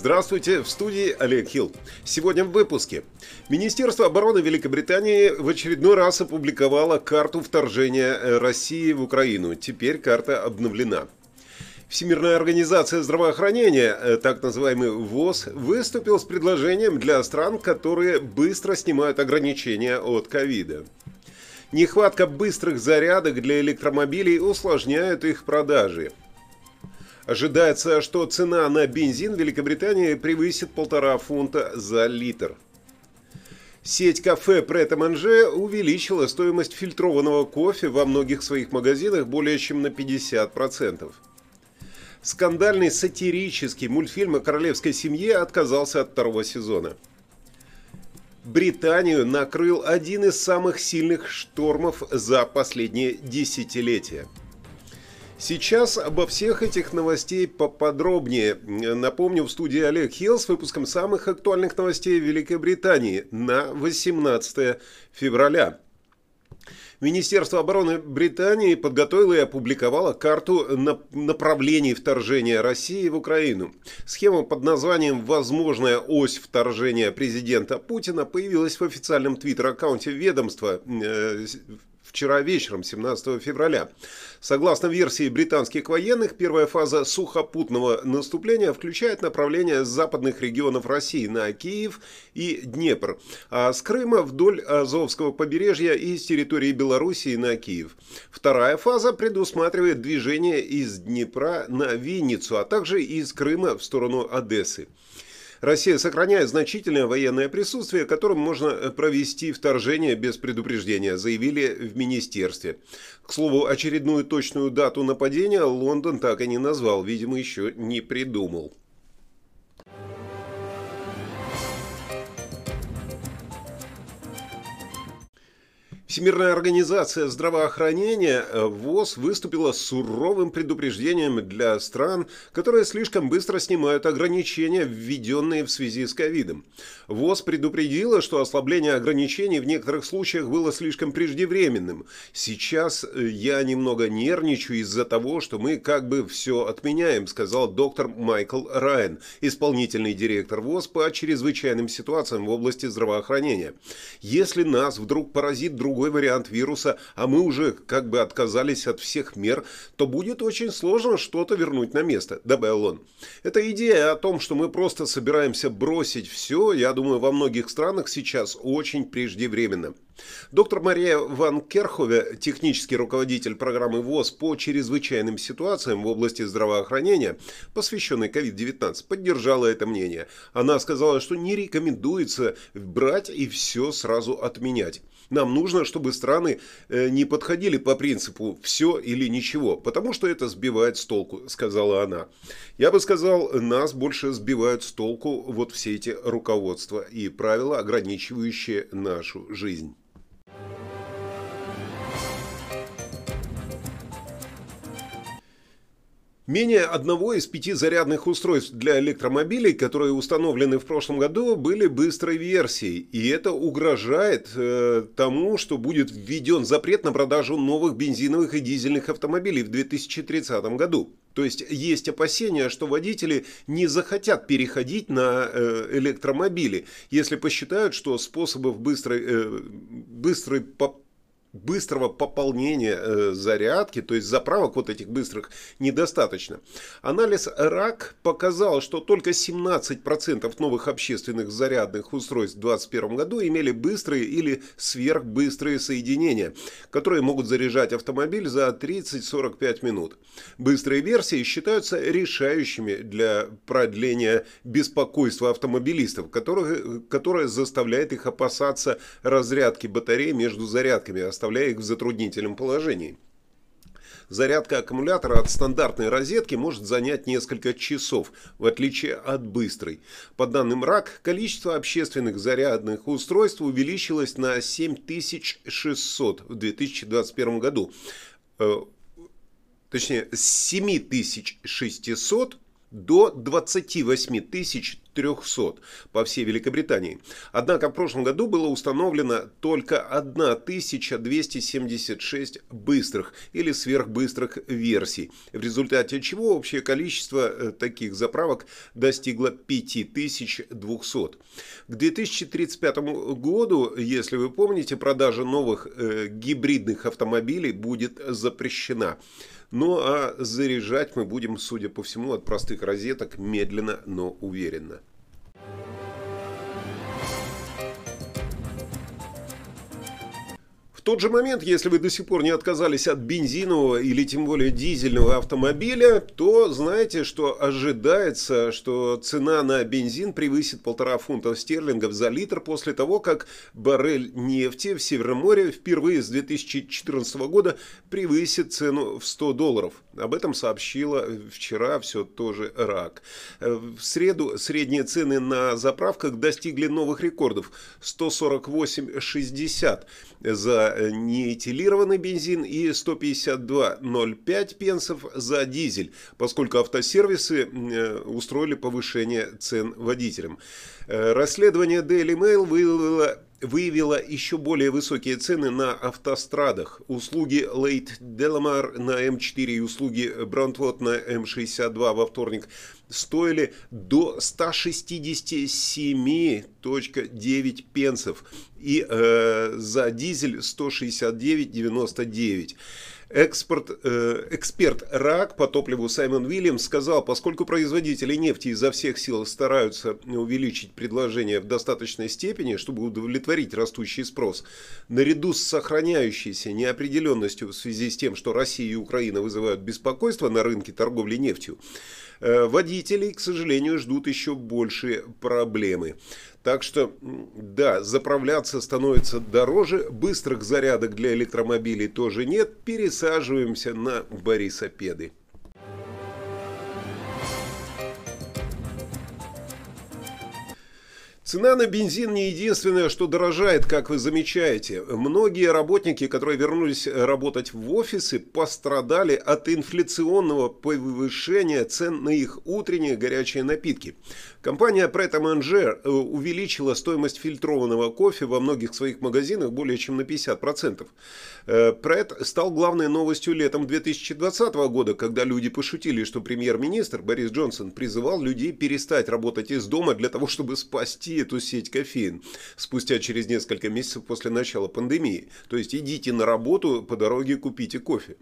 Здравствуйте, в студии Олег Хилл. Сегодня в выпуске. Министерство обороны Великобритании в очередной раз опубликовало карту вторжения России в Украину. Теперь карта обновлена. Всемирная организация здравоохранения, э, так называемый ВОЗ, выступил с предложением для стран, которые быстро снимают ограничения от ковида. Нехватка быстрых зарядок для электромобилей усложняет их продажи. Ожидается, что цена на бензин в Великобритании превысит полтора фунта за литр. Сеть кафе Прет Манже увеличила стоимость фильтрованного кофе во многих своих магазинах более чем на 50%. Скандальный сатирический мультфильм о королевской семье отказался от второго сезона. Британию накрыл один из самых сильных штормов за последние десятилетия – Сейчас обо всех этих новостей поподробнее. Напомню, в студии Олег Хилл с выпуском самых актуальных новостей Великой Британии на 18 февраля. Министерство обороны Британии подготовило и опубликовало карту направлений вторжения России в Украину. Схема под названием «Возможная ось вторжения президента Путина» появилась в официальном твиттер-аккаунте ведомства э, вчера вечером, 17 февраля. Согласно версии британских военных, первая фаза сухопутного наступления включает направление с западных регионов России на Киев и Днепр, а с Крыма вдоль Азовского побережья и с территории Белоруссии на Киев. Вторая фаза предусматривает движение из Днепра на Винницу, а также из Крыма в сторону Одессы. Россия сохраняет значительное военное присутствие, которым можно э, провести вторжение без предупреждения, заявили в министерстве. К слову, очередную точную дату нападения Лондон так и не назвал, видимо, еще не придумал. Всемирная организация здравоохранения э, ВОЗ выступила суровым предупреждением для стран, которые слишком быстро снимают ограничения, введенные в связи с ковидом. ВОЗ предупредила, что ослабление ограничений в некоторых случаях было слишком преждевременным. Сейчас э, я немного нервничаю из-за того, что мы как бы все отменяем, сказал доктор Майкл Райан, исполнительный директор ВОЗ по чрезвычайным ситуациям в области здравоохранения. Если нас вдруг поразит другой другой вариант вируса, а мы уже как бы отказались от всех мер, то будет очень сложно что-то вернуть на место, добавил он. Эта идея о том, что мы просто собираемся бросить все, я думаю, во многих странах сейчас очень преждевременно. Доктор Мария Ван Керхове, технический руководитель программы ВОЗ по чрезвычайным ситуациям в области здравоохранения, посвященной COVID-19, поддержала это мнение. Она сказала, что не рекомендуется брать и все сразу отменять. Нам нужно, чтобы страны э, не подходили по принципу «все или ничего», потому что это сбивает с толку, сказала она. Я бы сказал, нас больше сбивают с толку вот все эти руководства и правила, ограничивающие нашу жизнь. Менее одного из пяти зарядных устройств для электромобилей, которые установлены в прошлом году, были быстрой версией. И это угрожает э, тому, что будет введен запрет на продажу новых бензиновых и дизельных автомобилей в 2030 году. То есть есть опасения, что водители не захотят переходить на э, электромобили, если посчитают, что способов быстрой, э, быстрой быстрого пополнения э, зарядки, то есть заправок вот этих быстрых, недостаточно. Анализ РАК показал, что только 17% новых общественных зарядных устройств в 2021 году имели быстрые или сверхбыстрые соединения, которые могут заряжать автомобиль за 30-45 минут. Быстрые версии считаются решающими для продления беспокойства автомобилистов, которое, которое заставляет их опасаться разрядки батареи между зарядками, оставляя их в затруднительном положении. Зарядка аккумулятора от стандартной розетки может занять несколько часов, в отличие от быстрой. По данным РАК, количество общественных зарядных устройств увеличилось на 7600 в 2021 году. Э, точнее, с 7600 до 28 300 по всей Великобритании. Однако в прошлом году было установлено только 1276 быстрых или сверхбыстрых версий, в результате чего общее количество э, таких заправок достигло 5200. К 2035 году, если вы помните, продажа новых э, гибридных автомобилей будет запрещена. Ну а заряжать мы будем, судя по всему, от простых розеток медленно, но уверенно. В тот же момент, если вы до сих пор не отказались от бензинового или тем более дизельного автомобиля, то знаете, что ожидается, что цена на бензин превысит полтора фунта стерлингов за литр после того, как баррель нефти в Северном море впервые с 2014 года превысит цену в 100 долларов. Об этом сообщила вчера все тоже РАК. В среду средние цены на заправках достигли новых рекордов 148,60 за Э, неэтилированный бензин и 152,05 пенсов за дизель, поскольку автосервисы э, устроили повышение цен водителям. Э, расследование Daily Mail выявило выявила еще более высокие цены на автострадах. Услуги Лейт Деламар на М4 и услуги Брантвот на М62 во вторник стоили до 167,9 пенсов и э, за дизель 169,99. Экспорт, э, эксперт РАК по топливу Саймон Уильямс сказал, поскольку производители нефти изо всех сил стараются увеличить предложение в достаточной степени, чтобы удовлетворить растущий спрос, наряду с сохраняющейся неопределенностью в связи с тем, что Россия и Украина вызывают беспокойство на рынке торговли нефтью, водителей, к сожалению, ждут еще большие проблемы. Так что, да, заправляться становится дороже, быстрых зарядок для электромобилей тоже нет, пересаживаемся на Борисопеды. Цена на бензин не единственное, что дорожает, как вы замечаете. Многие работники, которые вернулись работать в офисы, пострадали от инфляционного повышения цен на их утренние горячие напитки. Компания Pret Manger э, увеличила стоимость фильтрованного кофе во многих своих магазинах более чем на 50%. Pret э, стал главной новостью летом 2020 года, когда люди пошутили, что премьер-министр Борис Джонсон призывал людей перестать работать из дома для того, чтобы спасти эту сеть кофеин спустя через несколько месяцев после начала пандемии. То есть идите на работу, по дороге купите кофе.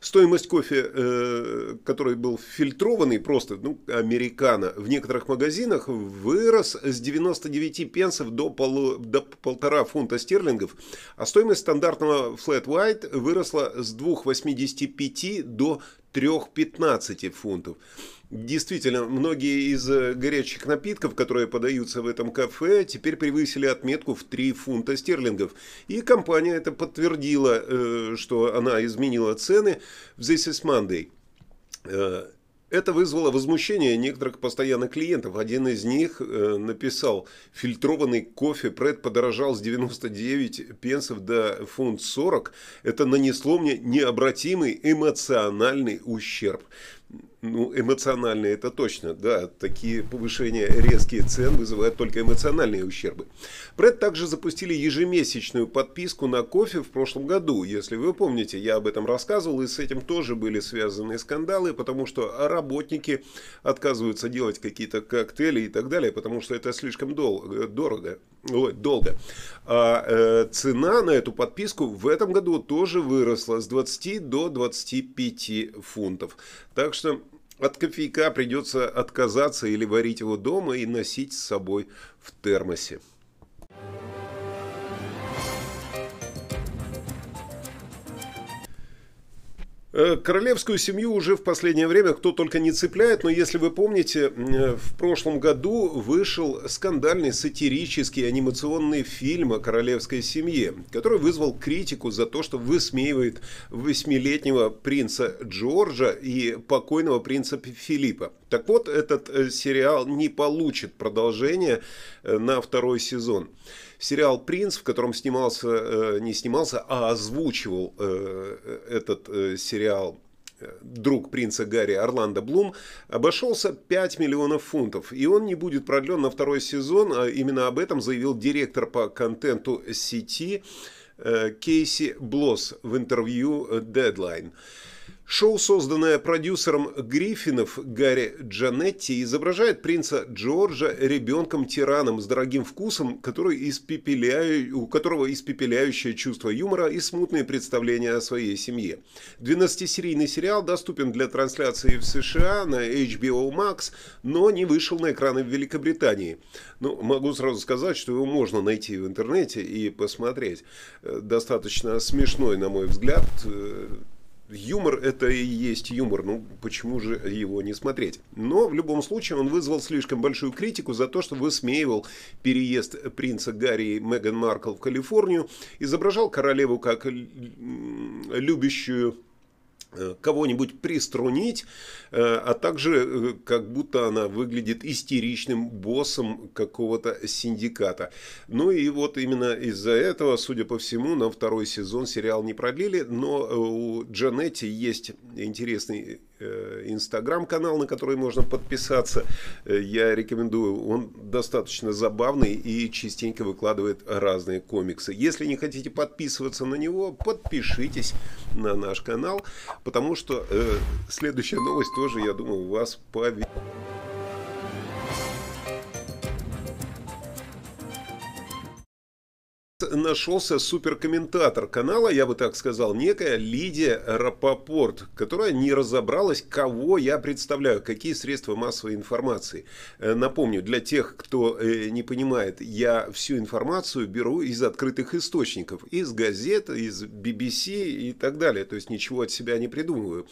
Стоимость кофе, э, который был фильтрованный, просто ну, американо, в некоторых магазинах вырос с 99 пенсов до, полу, до полтора фунта стерлингов, а стоимость стандартного Flat White выросла с 2,85 до 3,15 фунтов. Действительно, многие из горячих напитков, которые подаются в этом кафе, теперь превысили отметку в 3 фунта стерлингов. И компания это подтвердила, э, что она изменила цены в This is Monday. Э, это вызвало возмущение некоторых постоянных клиентов. Один из них э, написал, фильтрованный кофе Пред подорожал с 99 пенсов до фунт 40. Это нанесло мне необратимый эмоциональный ущерб. Ну, эмоциональные это точно, да. Такие повышения резкие цен вызывают только эмоциональные ущербы. Пред также запустили ежемесячную подписку на кофе в прошлом году. Если вы помните, я об этом рассказывал, и с этим тоже были связаны скандалы, потому что работники отказываются делать какие-то коктейли и так далее, потому что это слишком дол- дорого, ой, долго. А э, цена на эту подписку в этом году тоже выросла с 20 до 25 фунтов. Так что от кофейка придется отказаться или варить его дома и носить с собой в термосе. Королевскую семью уже в последнее время кто только не цепляет, но если вы помните, в прошлом году вышел скандальный сатирический анимационный фильм о королевской семье, который вызвал критику за то, что высмеивает восьмилетнего принца Джорджа и покойного принца Филиппа. Так вот, этот э, сериал не получит продолжения э, на второй сезон сериал «Принц», в котором снимался, э, не снимался, а озвучивал этот сериал друг принца Гарри Орландо Блум, обошелся 5 миллионов фунтов, и он не будет продлен на второй сезон, а именно об этом заявил директор по контенту сети Кейси Блосс в интервью Deadline. Шоу, созданное продюсером Гриффинов Гарри Джанетти, изображает принца Джорджа ребенком-тираном с дорогим вкусом, который испепеляю, у которого испепеляющее чувство юмора и смутные представления о своей семье. 12-серийный сериал доступен для трансляции в США на HBO Max, но не вышел на экраны в Великобритании. Ну, могу сразу сказать, что его можно найти в интернете и посмотреть. Э, достаточно смешной, на мой взгляд, э, Юмор это и есть юмор, ну почему же его не смотреть? Но в любом случае он вызвал слишком большую критику за то, что высмеивал переезд принца Гарри и Меган Маркл в Калифорнию, изображал королеву как любящую кого-нибудь приструнить, э, а также э, как будто она выглядит истеричным боссом какого-то синдиката. Ну и вот именно из-за этого, судя по всему, на второй сезон сериал не продлили, но у Джанетти есть интересный Э, инстаграм-канал, на который можно подписаться. Э, я рекомендую. Он достаточно забавный и частенько выкладывает разные комиксы. Если не хотите подписываться на него, подпишитесь на наш канал, потому что э, следующая новость тоже, я думаю, вас поведет. Нашелся суперкомментатор канала, я бы так сказал, некая Лидия Рапопорт, которая не разобралась, кого я представляю, какие средства массовой информации. Э, напомню, для тех, кто э, не понимает, я всю информацию беру из открытых источников, из газет, из BBC и так далее, то есть ничего от себя не придумываю.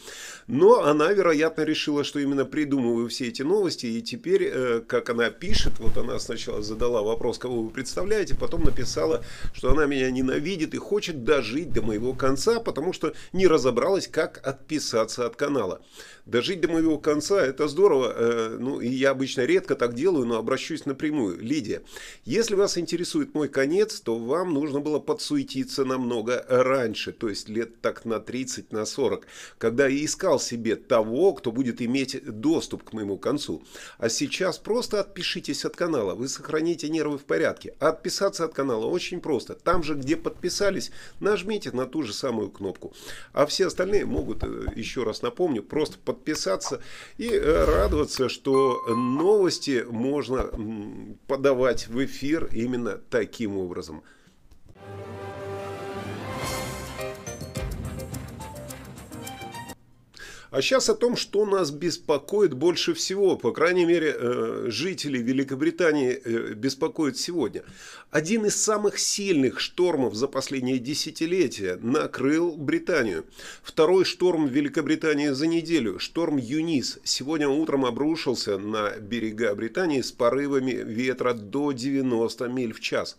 Но она, вероятно, решила, что именно придумываю все эти новости, и теперь, э, как она пишет, вот она сначала задала вопрос, кого вы представляете, потом написала что она меня ненавидит и хочет дожить до моего конца, потому что не разобралась, как отписаться от канала. Дожить до моего конца – это здорово. Э, ну, и я обычно редко так делаю, но обращусь напрямую. Лидия, если вас интересует мой конец, то вам нужно было подсуетиться намного раньше, то есть лет так на 30, на 40, когда я искал себе того, кто будет иметь доступ к моему концу. А сейчас просто отпишитесь от канала, вы сохраните нервы в порядке. Отписаться от канала очень просто. Там же, где подписались, нажмите на ту же самую кнопку. А все остальные могут, э, еще раз напомню, просто подписаться подписаться и э, радоваться, что новости можно подавать в эфир именно таким образом. А сейчас о том, что нас беспокоит больше всего, по крайней мере, э, жители Великобритании э, беспокоит сегодня. Один из самых сильных штормов за последние десятилетия накрыл Британию. Второй шторм Великобритании за неделю, шторм Юнис, сегодня утром обрушился на берега Британии с порывами ветра до 90 миль в час.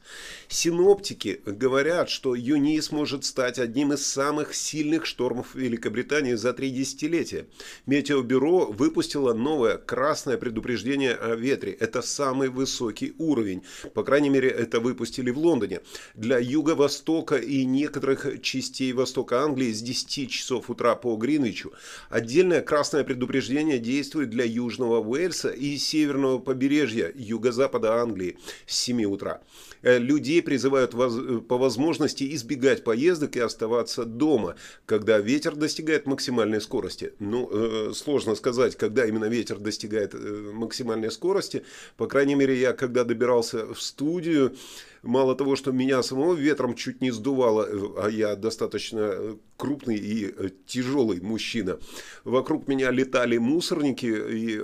Синоптики говорят, что Юнис может стать одним из самых сильных штормов Великобритании за три десятилетия десятилетия Метеобюро выпустило новое красное предупреждение о ветре. Это самый высокий уровень. По крайней мере, это выпустили в Лондоне. Для юго-востока и некоторых частей востока Англии с 10 часов утра по Гринвичу. Отдельное красное предупреждение действует для Южного Уэльса и северного побережья юго-запада Англии с 7 утра. Э, людей призывают э, по возможности избегать поездок и оставаться дома, когда ветер достигает максимальной скорости. Ну, э, сложно сказать, когда именно ветер достигает максимальной скорости. По крайней мере, я когда добирался в студию, мало того, что меня самого ветром чуть не сдувало, а я достаточно крупный и тяжелый мужчина. Вокруг меня летали мусорники, и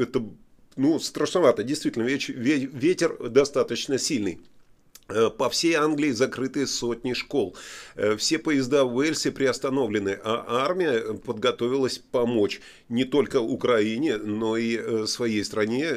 это ну, страшновато, действительно, ветер достаточно сильный. Э, по всей Англии закрыты сотни школ. Э, все поезда в Уэльсе приостановлены, а армия подготовилась помочь не только Украине, но и э, своей стране,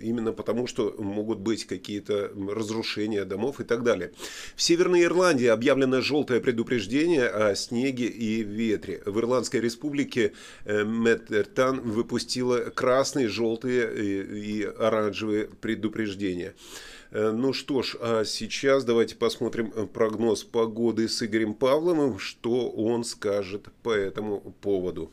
именно потому что могут быть какие-то разрушения домов и так далее. В Северной Ирландии объявлено желтое предупреждение о снеге и ветре. В Ирландской республике Меттертан выпустила красные, желтые и оранжевые предупреждения. Э, ну что ж, а сейчас давайте посмотрим э, прогноз погоды с Игорем Павловым, что он скажет по этому поводу.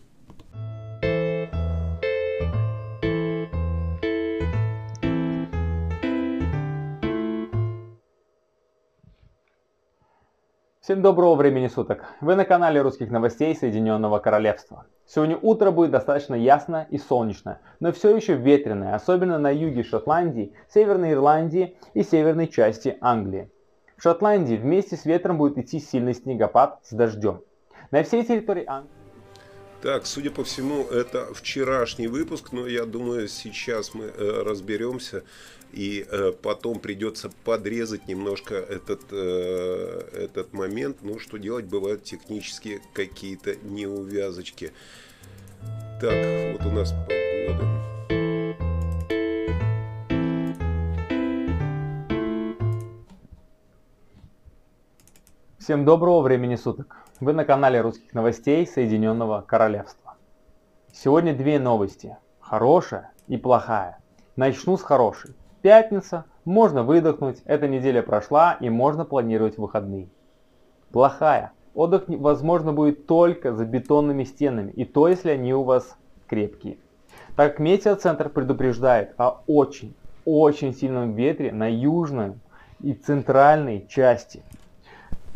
Всем доброго времени суток! Вы на канале русских новостей Соединенного Королевства. Сегодня утро будет достаточно ясно и солнечно, но все еще ветреное, особенно на юге Шотландии, Северной Ирландии и северной части Англии. В Шотландии вместе с ветром будет идти сильный снегопад с дождем. На всей территории Англии так, судя по всему, это вчерашний выпуск, но я думаю, сейчас мы э, разберемся и э, потом придется подрезать немножко этот, э, этот момент. Ну, что делать, бывают технические какие-то неувязочки. Так, вот у нас погода. Всем доброго времени суток! Вы на канале русских новостей Соединенного Королевства. Сегодня две новости. Хорошая и плохая. Начну с хорошей. Пятница, можно выдохнуть, эта неделя прошла и можно планировать выходные. Плохая. Отдых возможно будет только за бетонными стенами, и то если они у вас крепкие. Так как метеоцентр предупреждает о очень, очень сильном ветре на южной и центральной части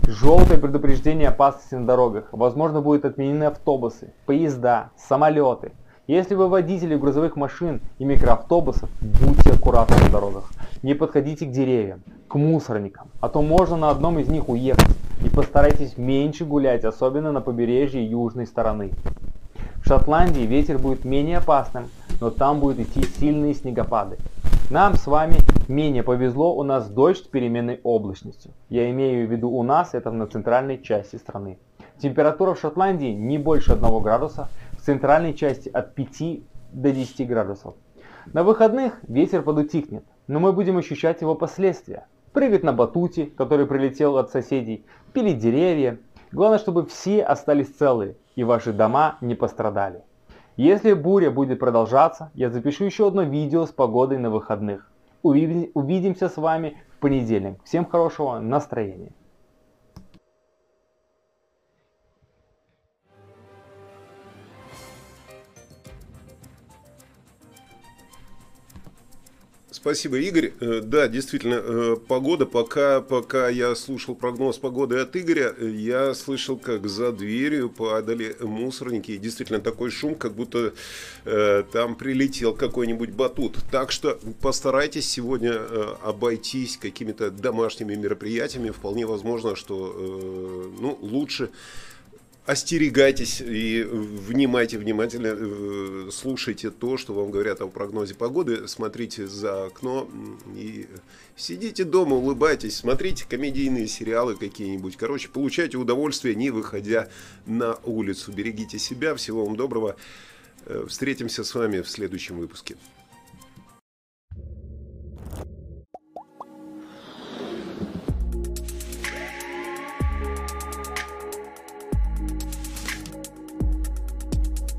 Желтое предупреждение опасности на дорогах. Возможно, будут отменены автобусы, поезда, самолеты. Если вы водители грузовых машин и микроавтобусов, будьте аккуратны на дорогах. Не подходите к деревьям, к мусорникам, а то можно на одном из них уехать. И постарайтесь меньше гулять, особенно на побережье южной стороны. В Шотландии ветер будет менее опасным, но там будут идти сильные снегопады. Нам с вами менее повезло, у нас дождь с переменной облачностью. Я имею в виду у нас, это на центральной части страны. Температура в Шотландии не больше 1 градуса, центральной части от 5 до 10 градусов. На выходных ветер подутихнет, но мы будем ощущать его последствия. Прыгать на батуте, который прилетел от соседей, пилить деревья. Главное, чтобы все остались целы и ваши дома не пострадали. Если буря будет продолжаться, я запишу еще одно видео с погодой на выходных. Увидимся с вами в понедельник. Всем хорошего настроения. Спасибо, Игорь. Э, да, действительно, э, погода, пока, пока я слушал прогноз погоды от Игоря, я слышал, как за дверью падали мусорники. И действительно такой шум, как будто э, там прилетел какой-нибудь батут. Так что постарайтесь сегодня э, обойтись какими-то домашними мероприятиями. Вполне возможно, что э, ну, лучше остерегайтесь и внимайте внимательно, э, слушайте то, что вам говорят о прогнозе погоды, смотрите за окно и сидите дома, улыбайтесь, смотрите комедийные сериалы какие-нибудь. Короче, получайте удовольствие, не выходя на улицу. Берегите себя, всего вам доброго. Э, встретимся с вами в следующем выпуске.